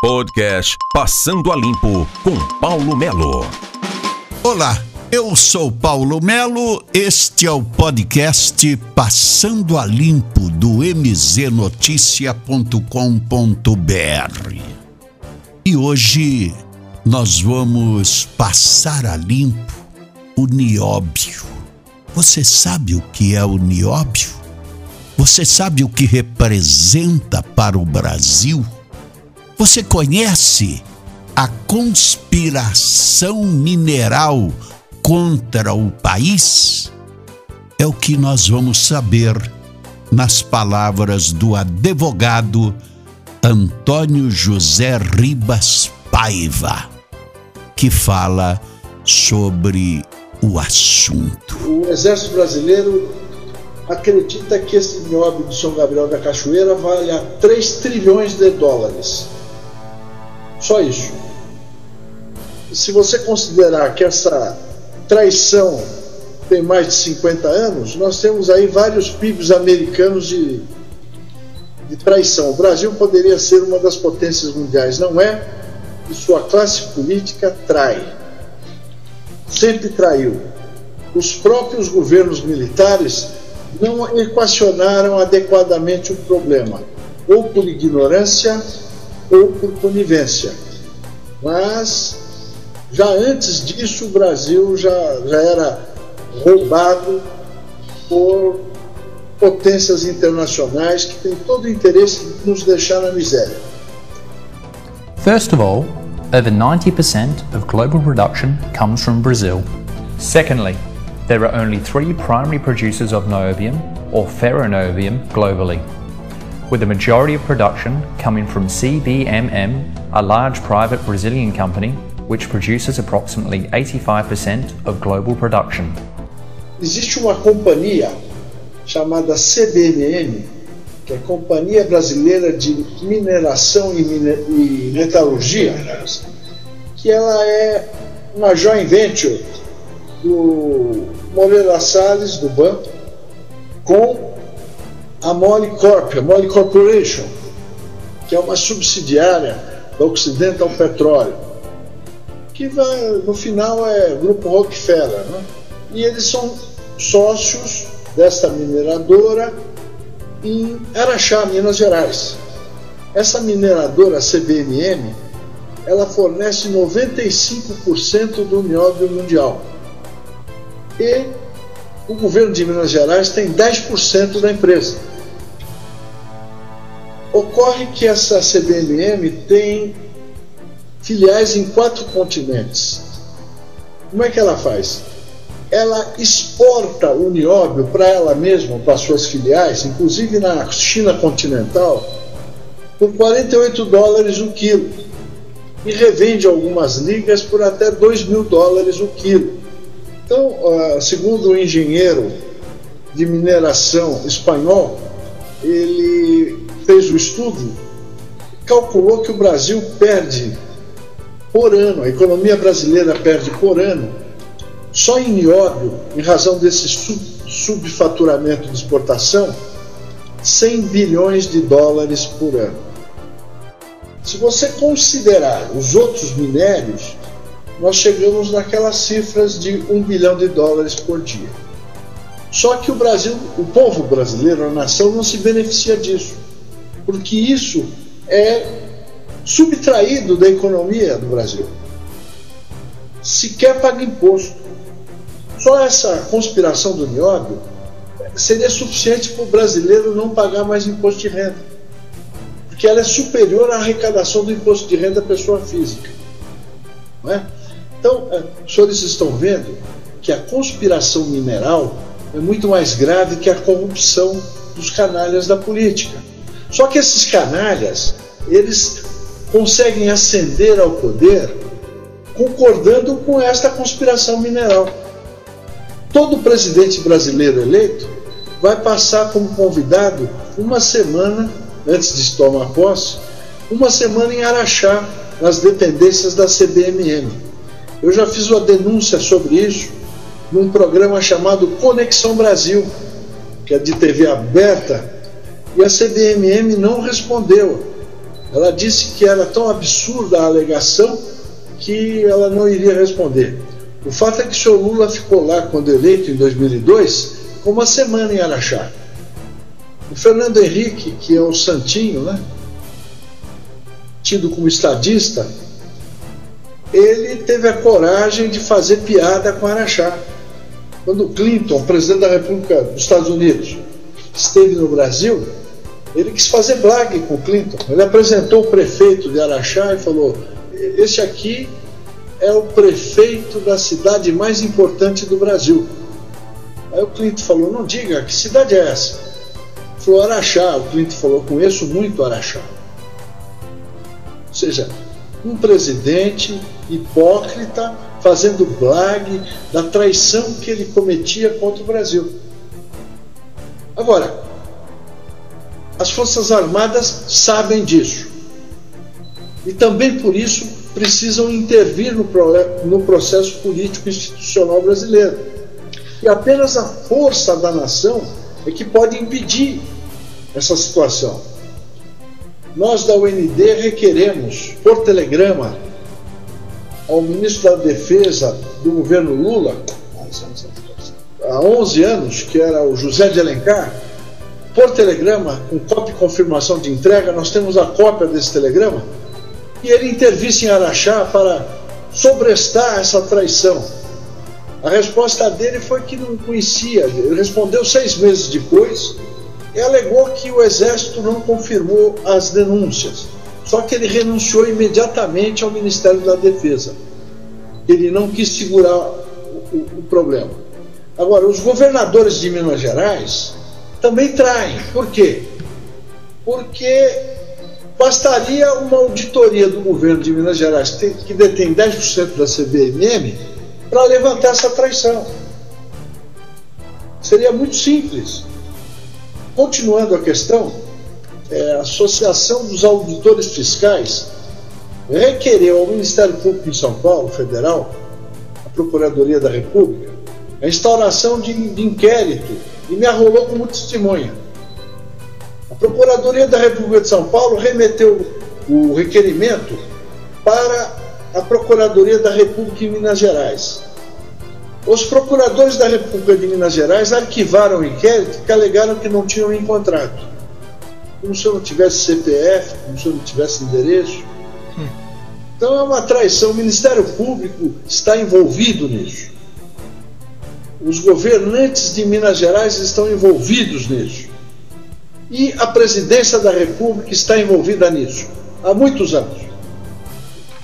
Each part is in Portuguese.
Podcast Passando a Limpo com Paulo Melo. Olá, eu sou Paulo Melo. Este é o podcast Passando a Limpo do mznoticia.com.br. E hoje nós vamos passar a limpo o nióbio. Você sabe o que é o nióbio? Você sabe o que representa para o Brasil? Você conhece a conspiração mineral contra o país? É o que nós vamos saber nas palavras do advogado Antônio José Ribas Paiva, que fala sobre o assunto. O Exército Brasileiro acredita que esse nióbio de São Gabriel da Cachoeira vale a 3 trilhões de dólares. Só isso. Se você considerar que essa traição tem mais de 50 anos, nós temos aí vários PIBs americanos de, de traição. O Brasil poderia ser uma das potências mundiais, não é? E sua classe política trai. Sempre traiu. Os próprios governos militares não equacionaram adequadamente o problema, ou por ignorância ou por conivência. Mas já antes disso o Brasil já, já era roubado por potências internacionais que têm todo o interesse de nos deixar na miséria. First of all, over 90% of global production comes from Brazil. Secondly, there are only three primary producers of niobium or ferronobium globally with the majority of production coming from CBMM, a large private Brazilian company which produces approximately 85% of global production. Existe uma companhia chamada CBMM, que é Companhia Brasileira de Mineração e, Mine e Metalurgia, que ela é uma joint venture do Moreira Salles, do banco, com a Mole Corp, a Mole Corporation, que é uma subsidiária da Occidental Petróleo, que vai, no final é Grupo Rockefeller. Né? E eles são sócios desta mineradora em Araxá, Minas Gerais. Essa mineradora CBMM, ela fornece 95% do nióbio mundial. E o governo de Minas Gerais tem 10% da empresa. Ocorre que essa CBMM tem filiais em quatro continentes. Como é que ela faz? Ela exporta o nióbio para ela mesma, para suas filiais, inclusive na China continental, por 48 dólares o quilo. E revende algumas ligas por até 2 mil dólares o quilo. Então, segundo o engenheiro de mineração espanhol, ele fez o estudo, calculou que o Brasil perde por ano, a economia brasileira perde por ano, só em nióbio, em razão desse sub, subfaturamento de exportação, 100 bilhões de dólares por ano. Se você considerar os outros minérios, nós chegamos naquelas cifras de um bilhão de dólares por dia. Só que o Brasil, o povo brasileiro, a nação, não se beneficia disso, porque isso é subtraído da economia do Brasil. Sequer paga imposto. Só essa conspiração do nióbio seria suficiente para o brasileiro não pagar mais imposto de renda, porque ela é superior à arrecadação do imposto de renda da pessoa física. Não é? Então, é, os senhores estão vendo que a conspiração mineral é muito mais grave que a corrupção dos canalhas da política. Só que esses canalhas, eles conseguem ascender ao poder concordando com esta conspiração mineral. Todo presidente brasileiro eleito vai passar como convidado uma semana antes de tomar posse, uma semana em Araxá, nas dependências da CBMM. Eu já fiz uma denúncia sobre isso num programa chamado Conexão Brasil, que é de TV aberta, e a CBMM não respondeu. Ela disse que era tão absurda a alegação que ela não iria responder. O fato é que o senhor Lula ficou lá quando eleito em 2002, com uma semana em Araxá. O Fernando Henrique, que é o santinho, né? tido como estadista, ele teve a coragem de fazer piada com Araxá. Quando Clinton, presidente da República dos Estados Unidos, esteve no Brasil, ele quis fazer blague com Clinton. Ele apresentou o prefeito de Araxá e falou: Este aqui é o prefeito da cidade mais importante do Brasil. Aí o Clinton falou: Não diga, que cidade é essa? Ele falou: Araxá. O Clinton falou: Conheço muito Araxá. Ou seja, um presidente hipócrita fazendo blague da traição que ele cometia contra o Brasil. Agora, as Forças Armadas sabem disso. E também por isso precisam intervir no, no processo político institucional brasileiro. E apenas a força da nação é que pode impedir essa situação. Nós da UND requeremos, por telegrama, ao ministro da Defesa do governo Lula, há 11 anos, que era o José de Alencar, por telegrama, com cópia e confirmação de entrega, nós temos a cópia desse telegrama, e ele intervisse em Araxá para sobrestar essa traição. A resposta dele foi que não conhecia, ele respondeu seis meses depois e alegou que o Exército não confirmou as denúncias. Só que ele renunciou imediatamente ao Ministério da Defesa. Ele não quis segurar o, o, problema. Agora, os governadores de Minas Gerais também traem. Por quê? Porque bastaria uma auditoria do governo de Minas Gerais, que detém 10% da CBMM, para levantar essa traição. Seria muito simples. Continuando a questão, é, a Associação dos Auditores Fiscais requereu ao Ministério Público em São Paulo, federal, a Procuradoria da República, a instauração de, de inquérito e me arrolou como testemunha. A Procuradoria da República de São Paulo remeteu o requerimento para a Procuradoria da República em Minas Gerais. Os procuradores da República de Minas Gerais arquivaram o inquérito que alegaram que não tinham encontrado. Como se eu não tivesse CPF, como se eu não tivesse endereço. Hum. Então é uma traição. O Ministério Público está envolvido nisso. Os governantes de Minas Gerais estão envolvidos nisso. E a presidência da República está envolvida nisso há muitos anos.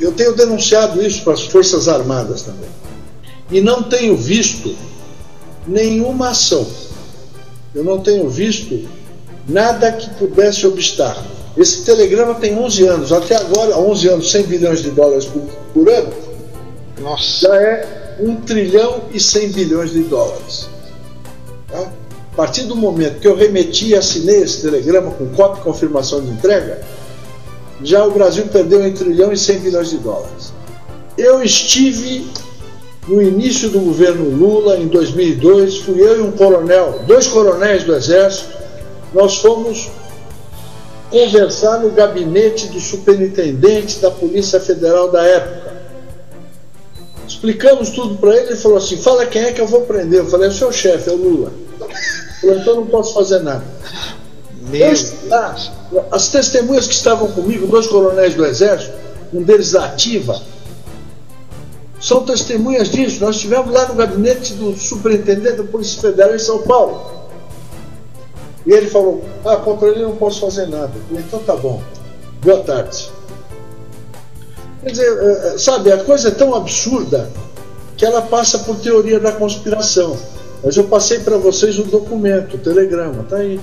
Eu tenho denunciado isso para as Forças Armadas também. E não tenho visto nenhuma ação. Eu não tenho visto nada que pudesse obstar. Esse telegrama tem 11 anos, até agora, 11 anos, 100 bilhões de dólares por, por ano. Nossa. Já é 1 trilhão e 100 bilhões de dólares. Tá? A partir do momento que eu remeti e assinei esse telegrama com cópia e confirmação de entrega, já o Brasil perdeu 1 trilhão e 100 bilhões de dólares. Eu estive no início do governo Lula, em 2002, fui eu e um coronel, dois coronéis do Exército, nós fomos conversar no gabinete do superintendente da Polícia Federal da época Explicamos tudo para ele, ele falou assim: fala quem é que eu vou prender. Eu falei: é o seu chefe, é o Lula. Falei, então não posso fazer nada. Eu, as testemunhas que estavam comigo, dois coronéis do Exército, um deles da Ativa, são testemunhas disso. Nós estivemos lá no gabinete do superintendente da Polícia Federal em São Paulo. E ele falou: Ah, contra ele não posso fazer nada. Falei, então tá bom. Boa tarde. Quer dizer, é, é, sabe, a coisa é tão absurda que ela passa por teoria da conspiração. Mas eu passei para vocês o documento, o telegrama, tá aí.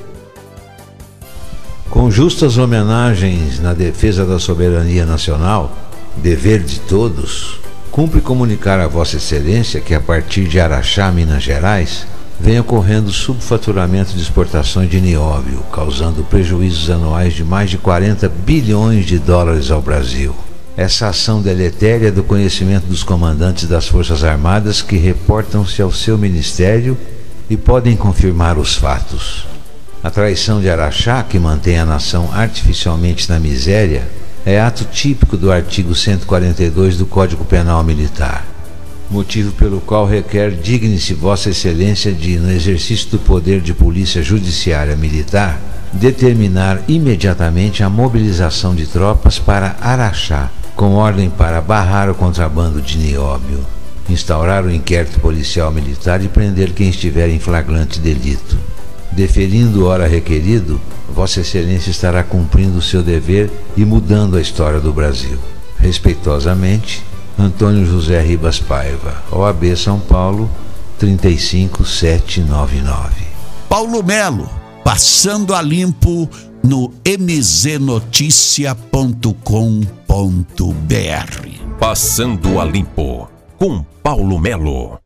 Com justas homenagens na defesa da soberania nacional, dever de todos, cumpre comunicar a Vossa Excelência que a partir de Araxá, Minas Gerais, vem ocorrendo subfaturamento de exportações de nióbio, causando prejuízos anuais de mais de 40 bilhões de dólares ao Brasil essa ação deletéria do conhecimento dos comandantes das Forças Armadas que reportam-se ao seu ministério e podem confirmar os fatos. A traição de Araxá, que mantém a nação artificialmente na miséria, é ato típico do artigo 142 do Código Penal Militar, motivo pelo qual requer digne-se Vossa Excelência de, no exercício do poder de polícia judiciária militar, determinar imediatamente a mobilização de tropas para Araxá, com ordem para barrar o contrabando de nióbio, instaurar o inquérito policial militar e prender quem estiver em flagrante delito. Deferindo hora requerido, Vossa Excelência estará cumprindo o seu dever e mudando a história do Brasil. Respeitosamente, Antônio José Ribas Paiva, OAB São Paulo, 35799. Paulo Melo, passando a limpo no mznoticia.com.br. Passando a limpo com Paulo Melo.